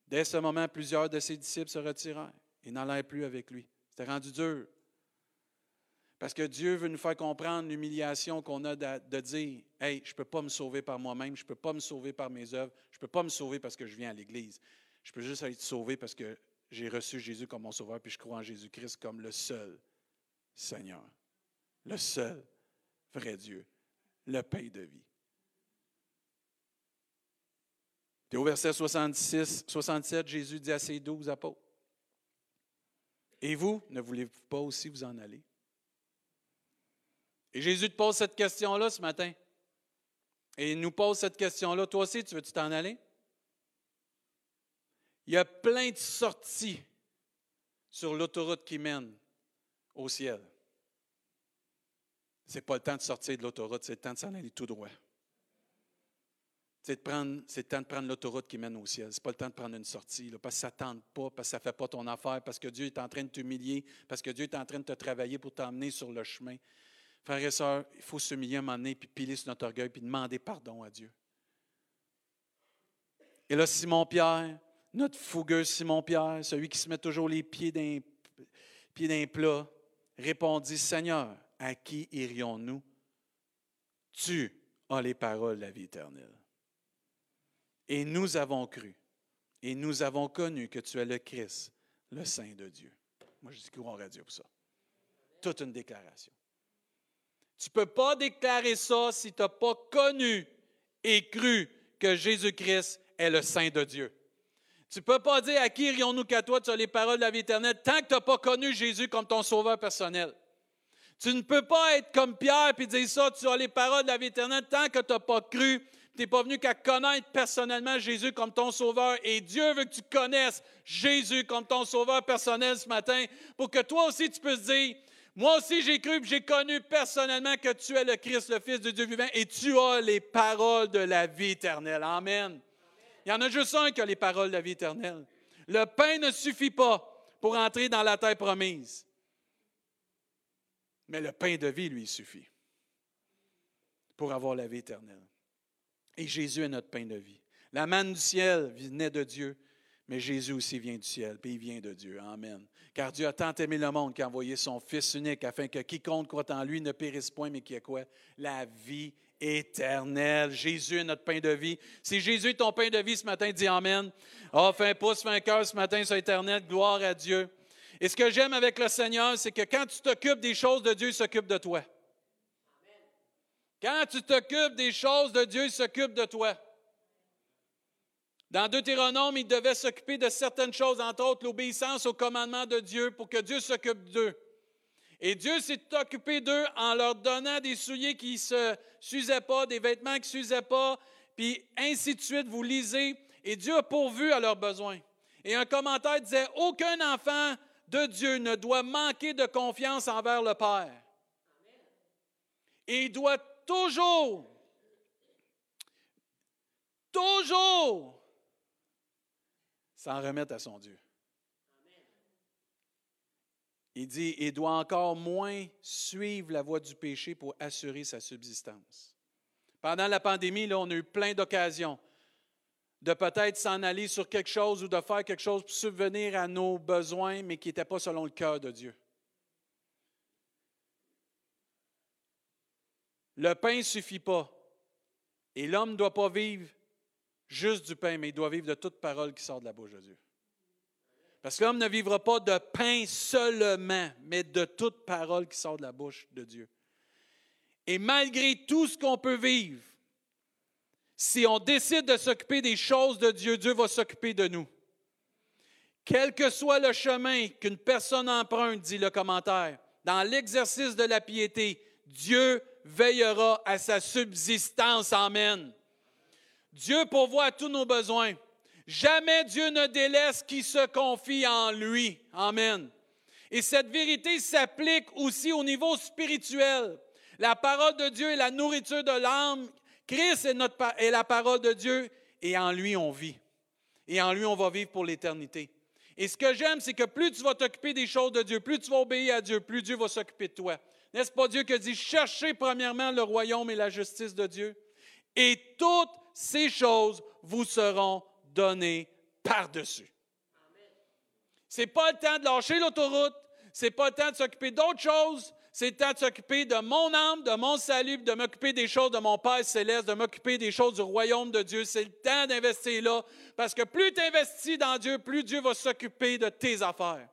Dès ce moment, plusieurs de ses disciples se retirèrent et n'allèrent plus avec lui. C'était rendu dur. Parce que Dieu veut nous faire comprendre l'humiliation qu'on a de, dire Hey, je ne peux pas me sauver par moi-même, je ne peux pas me sauver par mes œuvres, je ne peux pas me sauver parce que je viens à l'Église. Je peux juste être sauvé parce que j'ai reçu Jésus comme mon sauveur, puis je crois en Jésus-Christ comme le seul Seigneur, le seul vrai Dieu, le pain de vie. Puis au verset 66, 67, Jésus dit à ses douze apôtres, Et vous, ne voulez-vous pas aussi vous en aller? Et Jésus te pose cette question-là ce matin. Et il nous pose cette question-là. Toi aussi, tu veux-tu t'en aller? Il y a plein de sorties sur l'autoroute qui mène au ciel. Ce n'est pas le temps de sortir de l'autoroute, c'est le temps de s'en aller tout droit. C'est le temps de prendre l'autoroute qui mène au ciel. Ce n'est pas le temps de prendre une sortie, parce que ça ne tente pas, parce que ça ne fait pas ton affaire, parce que Dieu est en train de t'humilier, parce que Dieu est en train de te travailler pour t'emmener sur le chemin. Frères et sœurs, il faut s'humilier un moment donné, puis piler sur notre orgueil, puis demander pardon à Dieu. Et là, Simon-Pierre, notre fougueux Simon-Pierre, celui qui se met toujours les pieds d'un, pieds d'un plat, répondit, Seigneur, à qui irions-nous? Tu as les paroles de la vie éternelle. Et nous avons cru. Et nous avons connu que tu es le Christ, le Saint de Dieu. Moi, je dis qu'on Dieu pour ça. Toute une déclaration. Tu ne peux pas déclarer ça si tu n'as pas connu et cru que Jésus-Christ est le Saint de Dieu. Tu ne peux pas dire à qui irions-nous qu'à toi, tu as les paroles de la vie éternelle, tant que tu n'as pas connu Jésus comme ton sauveur personnel. Tu ne peux pas être comme Pierre et dire ça, tu as les paroles de la vie éternelle, tant que tu n'as pas cru tu n'es pas venu qu'à connaître personnellement Jésus comme ton sauveur. Et Dieu veut que tu connaisses Jésus comme ton sauveur personnel ce matin pour que toi aussi tu puisses dire, moi aussi j'ai cru j'ai connu personnellement que tu es le Christ, le Fils de Dieu vivant, et tu as les paroles de la vie éternelle. Amen. Il y en a juste un qui a les paroles de la vie éternelle. Le pain ne suffit pas pour entrer dans la terre promise. Mais le pain de vie, lui, suffit pour avoir la vie éternelle. Et Jésus est notre pain de vie. La manne du ciel venait de Dieu, Mais Jésus aussi vient du ciel, puis il vient de Dieu. Amen. Car Dieu a tant aimé le monde qu'il a envoyé son Fils unique afin que quiconque croit en lui ne périsse point, mais qu'il ait quoi? La vie éternelle. Jésus est notre pain de vie. Si Jésus est ton pain de vie ce matin, dis Amen. Oh, fais pouce, fais cœur ce matin sur éternel. Gloire à Dieu. Et ce que j'aime avec le Seigneur, c'est que quand tu t'occupes des choses de Dieu, il s'occupe de toi. Quand tu t'occupes des choses de Dieu, il s'occupe de toi. Dans Deutéronome, il devait s'occuper de certaines choses, entre autres l'obéissance au commandement de Dieu pour que Dieu s'occupe d'eux. Et Dieu s'est occupé d'eux en leur donnant des souliers qui ne s'usaient pas, des vêtements qui ne s'usaient pas, puis ainsi de suite, vous lisez, et Dieu a pourvu à leurs besoins. Et un commentaire disait, aucun enfant de Dieu ne doit manquer de confiance envers le Père. Et il doit toujours, toujours s'en remettre à son Dieu. Il dit, il doit encore moins suivre la voie du péché pour assurer sa subsistance. Pendant la pandémie, là, on a eu plein d'occasions de peut-être s'en aller sur quelque chose ou de faire quelque chose pour subvenir à nos besoins, mais qui n'était pas selon le cœur de Dieu. Le pain ne suffit pas. Et l'homme ne doit pas vivre juste du pain, mais il doit vivre de toute parole qui sort de la bouche de Dieu. Parce que l'homme ne vivra pas de pain seulement, mais de toute parole qui sort de la bouche de Dieu. Et malgré tout ce qu'on peut vivre, si on décide de s'occuper des choses de Dieu, Dieu va s'occuper de nous. Quel que soit le chemin qu'une personne emprunte, dit le commentaire, dans l'exercice de la piété, Dieu veillera à sa subsistance. Amen. Dieu pourvoit à tous nos besoins. Jamais Dieu ne délaisse qui se confie en lui. Amen. Et cette vérité s'applique aussi au niveau spirituel. La parole de Dieu est la nourriture de l'âme. Christ est, la parole de Dieu et en lui on vit. Et en lui on va vivre pour l'éternité. Et ce que j'aime, c'est que plus tu vas t'occuper des choses de Dieu, plus tu vas obéir à Dieu, plus Dieu va s'occuper de toi. N'est-ce pas Dieu qui dit, cherchez premièrement le royaume et la justice de Dieu, et toutes ces choses vous seront données par-dessus. Ce n'est pas le temps de lâcher l'autoroute, ce n'est pas le temps de s'occuper d'autres choses, c'est le temps de s'occuper de mon âme, de mon salut, de m'occuper des choses de mon Père céleste, de m'occuper des choses du royaume de Dieu. C'est le temps d'investir là, parce que plus tu investis dans Dieu, plus Dieu va s'occuper de tes affaires.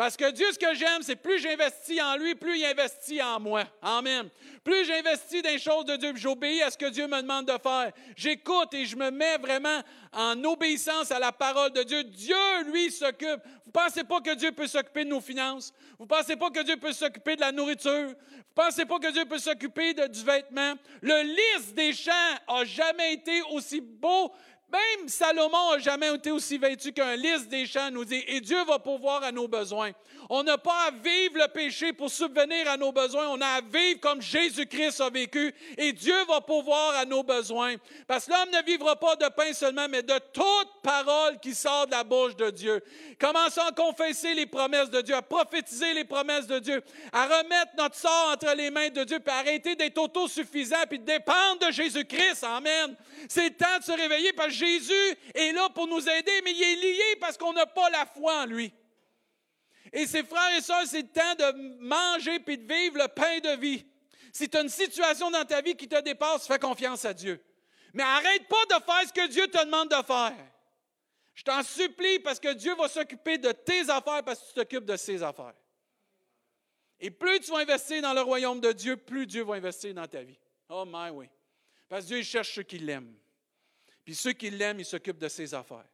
Parce que Dieu, ce que j'aime, c'est plus j'investis en lui, plus il investit en moi. Amen. Plus j'investis dans les choses de Dieu, j'obéis à ce que Dieu me demande de faire. J'écoute et je me mets vraiment en obéissance à la parole de Dieu. Dieu, lui, s'occupe. Vous pensez pas que Dieu peut s'occuper de nos finances? Vous pensez pas que Dieu peut s'occuper de la nourriture? Vous pensez pas que Dieu peut s'occuper du vêtement? Le lys des champs a jamais été aussi beau même Salomon n'a jamais été aussi vêtu qu'un lys des champs, nous dit, et Dieu va pourvoir à nos besoins. On n'a pas à vivre le péché pour subvenir à nos besoins, on a à vivre comme Jésus-Christ a vécu, et Dieu va pourvoir à nos besoins. Parce que l'homme ne vivra pas de pain seulement, mais de toute parole qui sort de la bouche de Dieu. Commençons à confesser les promesses de Dieu, à prophétiser les promesses de Dieu, à remettre notre sort entre les mains de Dieu, puis arrêter d'être autosuffisant, puis de dépendre de Jésus-Christ. Amen. C'est temps de se réveiller parce que Jésus est là pour nous aider, mais il est lié parce qu'on n'a pas la foi en lui. Et ses frères et sœurs, c'est le temps de manger puis de vivre le pain de vie. Si tu as une situation dans ta vie qui te dépasse, fais confiance à Dieu. Mais arrête pas de faire ce que Dieu te demande de faire. Je t'en supplie parce que Dieu va s'occuper de tes affaires parce que tu t'occupes de ses affaires. Et plus tu vas investir dans le royaume de Dieu, plus Dieu va investir dans ta vie. Oh my oui. Parce que Dieu cherche ceux qui l'aiment. Puis ceux qui l'aiment, ils s'occupent de ses affaires.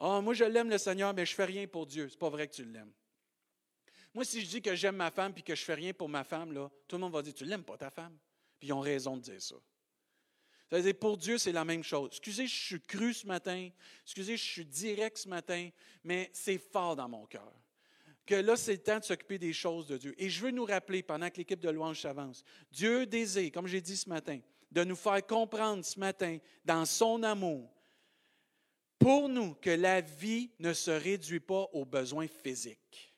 Oh, moi je l'aime le Seigneur, mais je ne fais rien pour Dieu. C'est pas vrai que tu l'aimes. Moi, si je dis que j'aime ma femme puis que je fais rien pour ma femme, là, tout le monde va dire Tu l'aimes pas ta femme? Puis ils ont raison de dire ça. Ça veut dire, pour Dieu, c'est la même chose. Excusez, je suis cru ce matin. Excusez, je suis direct ce matin, mais c'est fort dans mon cœur. Que là, c'est le temps de s'occuper des choses de Dieu. Et je veux nous rappeler, pendant que l'équipe de louange s'avance, Dieu désire, comme j'ai dit ce matin, de nous faire comprendre ce matin, dans son amour, pour nous, que la vie ne se réduit pas aux besoins physiques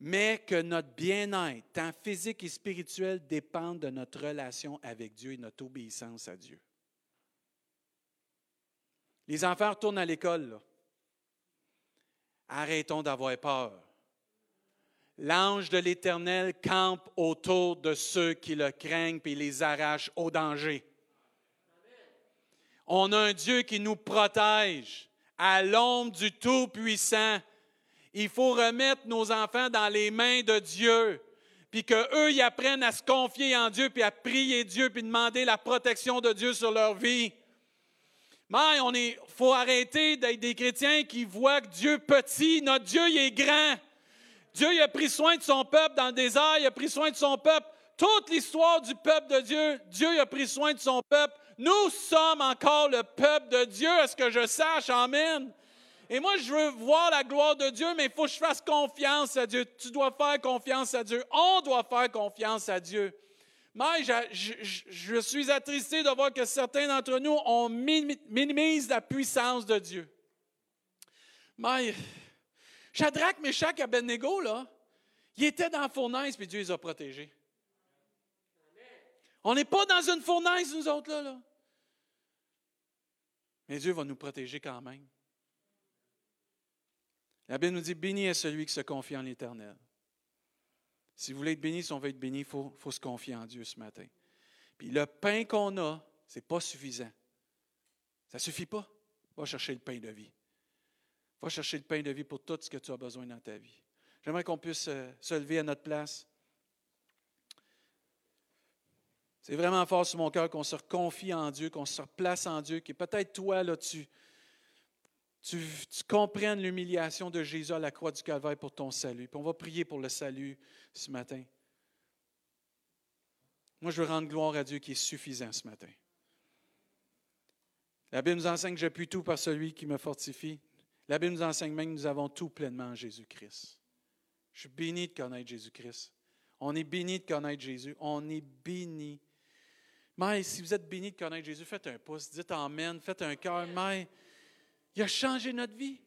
mais que notre bien-être, tant physique et spirituel, dépendent de notre relation avec Dieu et notre obéissance à Dieu. Les enfants retournent à l'école. Arrêtons d'avoir peur. L'ange de l'Éternel campe autour de ceux qui le craignent et les arrache au danger. On a un Dieu qui nous protège à l'ombre du Tout-Puissant. Il faut remettre nos enfants dans les mains de Dieu, puis qu'eux, apprennent à se confier en Dieu, puis à prier Dieu, puis demander la protection de Dieu sur leur vie. Mais est, faut arrêter d'être des chrétiens qui voient que Dieu petit. Notre Dieu, il est grand. Dieu, a pris soin de son peuple dans le désert, il a pris soin de son peuple. Toute l'histoire du peuple de Dieu, Dieu a pris soin de son peuple. Nous sommes encore le peuple de Dieu, à ce que je sache. Amen. Et moi, je veux voir la gloire de Dieu, mais il faut que je fasse confiance à Dieu. Tu dois faire confiance à Dieu. On doit faire confiance à Dieu. Mais je, suis attristé de voir que certains d'entre nous, on minimise la puissance de Dieu. Mais Shadrach, Meshach, Abednego, là, ils étaient dans la fournaise, puis Dieu les a protégés. On n'est pas dans une fournaise, nous autres, là, là. Mais Dieu va nous protéger quand même. La Bible nous dit Béni est celui qui se confie en l'Éternel. Si vous voulez être béni, si on veut être béni, il faut, faut, se confier en Dieu ce matin. Puis le pain qu'on a, ce n'est pas suffisant. Ça ne suffit pas. Va chercher le pain de vie. Va chercher le pain de vie pour tout ce que tu as besoin dans ta vie. J'aimerais qu'on puisse euh, se lever à notre place. C'est vraiment fort sur mon cœur qu'on se reconfie en Dieu, qu'on se replace en Dieu, qui peut-être toi, là, tu, tu, comprennes l'humiliation de Jésus à la croix du Calvaire pour ton salut. Puis on va prier pour le salut ce matin. Moi, je veux rendre gloire à Dieu qui est suffisant ce matin. La Bible nous enseigne que j'appuie tout par celui qui me fortifie. La Bible nous enseigne même que nous avons tout pleinement en Jésus-Christ. Je suis béni de connaître Jésus-Christ. On est béni de connaître Jésus. On est béni mais si vous êtes béni de connaître Jésus, faites un pouce, dites Amen, faites un cœur. Mais il a changé notre vie.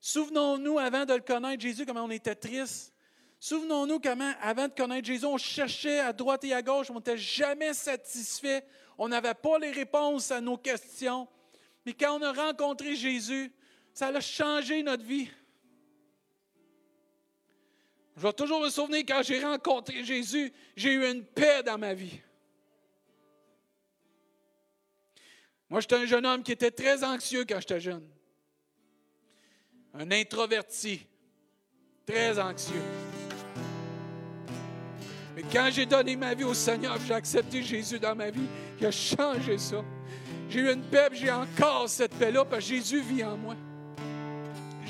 Souvenons-nous, avant de le connaître, Jésus, comment on était triste. Souvenons-nous comment, avant de connaître Jésus, on cherchait à droite et à gauche, on n'était jamais satisfait, on n'avait pas les réponses à nos questions. Mais quand on a rencontré Jésus, ça a changé notre vie. Je vais toujours me souvenir quand j'ai rencontré Jésus, j'ai eu une paix dans ma vie. Moi, j'étais un jeune homme qui était très anxieux quand j'étais jeune. Un introverti, très anxieux. Mais quand j'ai donné ma vie au Seigneur, j'ai accepté Jésus dans ma vie, il a changé ça. J'ai eu une paix, j'ai encore cette paix-là, parce que Jésus vit en moi.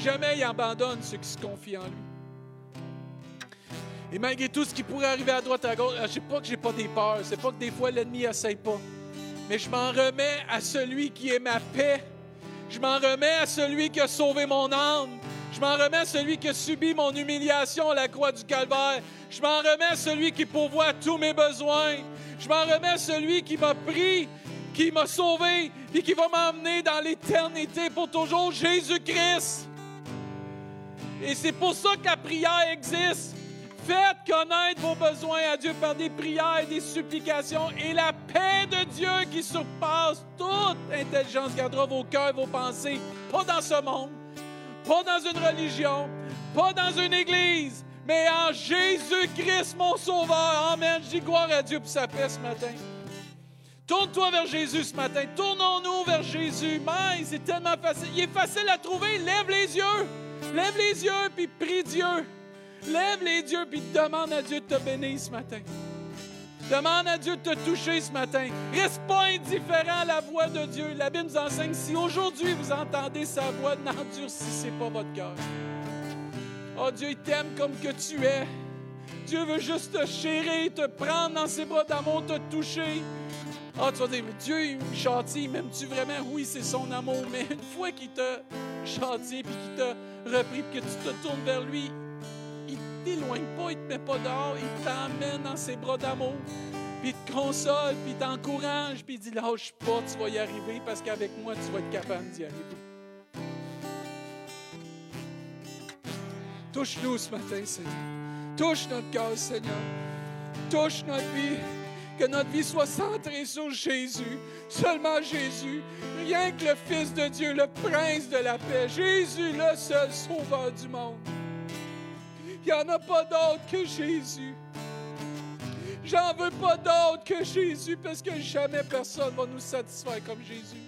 Jamais il abandonne ceux qui se confient en lui. Et malgré tout ce qui pourrait arriver à droite, à gauche, je ne sais pas que j'ai pas des peurs. C'est pas que des fois l'ennemi n'essaye pas mais je m'en remets à celui qui est ma paix. Je m'en remets à celui qui a sauvé mon âme. Je m'en remets à celui qui a subi mon humiliation à la croix du Calvaire. Je m'en remets à celui qui pourvoit tous mes besoins. Je m'en remets à celui qui m'a pris, qui m'a sauvé et qui va m'emmener dans l'éternité pour toujours, Jésus-Christ. Et c'est pour ça que la prière existe. Faites connaître vos besoins à Dieu par des prières et des supplications, et la paix de Dieu qui surpasse toute intelligence gardera vos cœurs, vos pensées, pas dans ce monde, pas dans une religion, pas dans une église, mais en Jésus-Christ, mon Sauveur. Amen. Je dis gloire à Dieu pour sa paix ce matin. Tourne-toi vers Jésus ce matin. Tournons-nous vers Jésus. Mais c'est tellement facile. Il est facile à trouver. Lève les yeux. Lève les yeux puis prie Dieu. Lève les yeux puis demande à Dieu de te bénir ce matin. Demande à Dieu de te toucher ce matin. Reste pas indifférent à la voix de Dieu. La Bible nous enseigne si aujourd'hui vous entendez sa voix, n'endurcissez pas votre cœur. Oh Dieu, il t'aime comme que tu es. Dieu veut juste te chérir, te prendre dans ses bras d'amour, te toucher. Oh, tu vas dire, mais Dieu, il me châtie, m'aimes-tu vraiment? Oui, c'est son amour, mais une fois qu'il t'a châtié, puis qu'il t'a repris, puis que tu te tournes vers lui, t'éloigne pas, il te met pas dehors, il t'emmène dans ses bras d'amour, puis il te console, puis il t'encourage, puis il dit lâche pas, tu vas y arriver parce qu'avec moi, tu vas être capable d'y arriver. Touche-nous ce matin, Seigneur. Touche notre cœur, Seigneur. Touche notre vie. Que notre vie soit centrée sur Jésus, seulement Jésus, rien que le Fils de Dieu, le Prince de la paix, Jésus, le seul Sauveur du monde. Il n'y en a pas d'autre que Jésus. J'en veux pas d'autre que Jésus parce que jamais personne va nous satisfaire comme Jésus.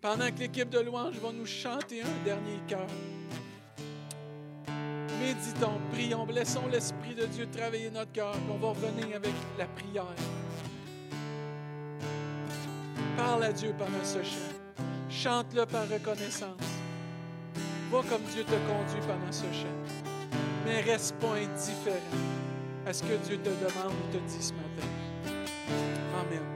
Pendant que l'équipe de louange va nous chanter un dernier cœur, méditons, prions, laissons l'Esprit de Dieu travailler notre cœur. On va revenir avec la prière. Parle à Dieu pendant ce chant. Chante-le par reconnaissance. Va comme Dieu te conduit pendant ce chant. Mais reste pas indifférent à ce que Dieu te demande ou te dit ce matin. Amen.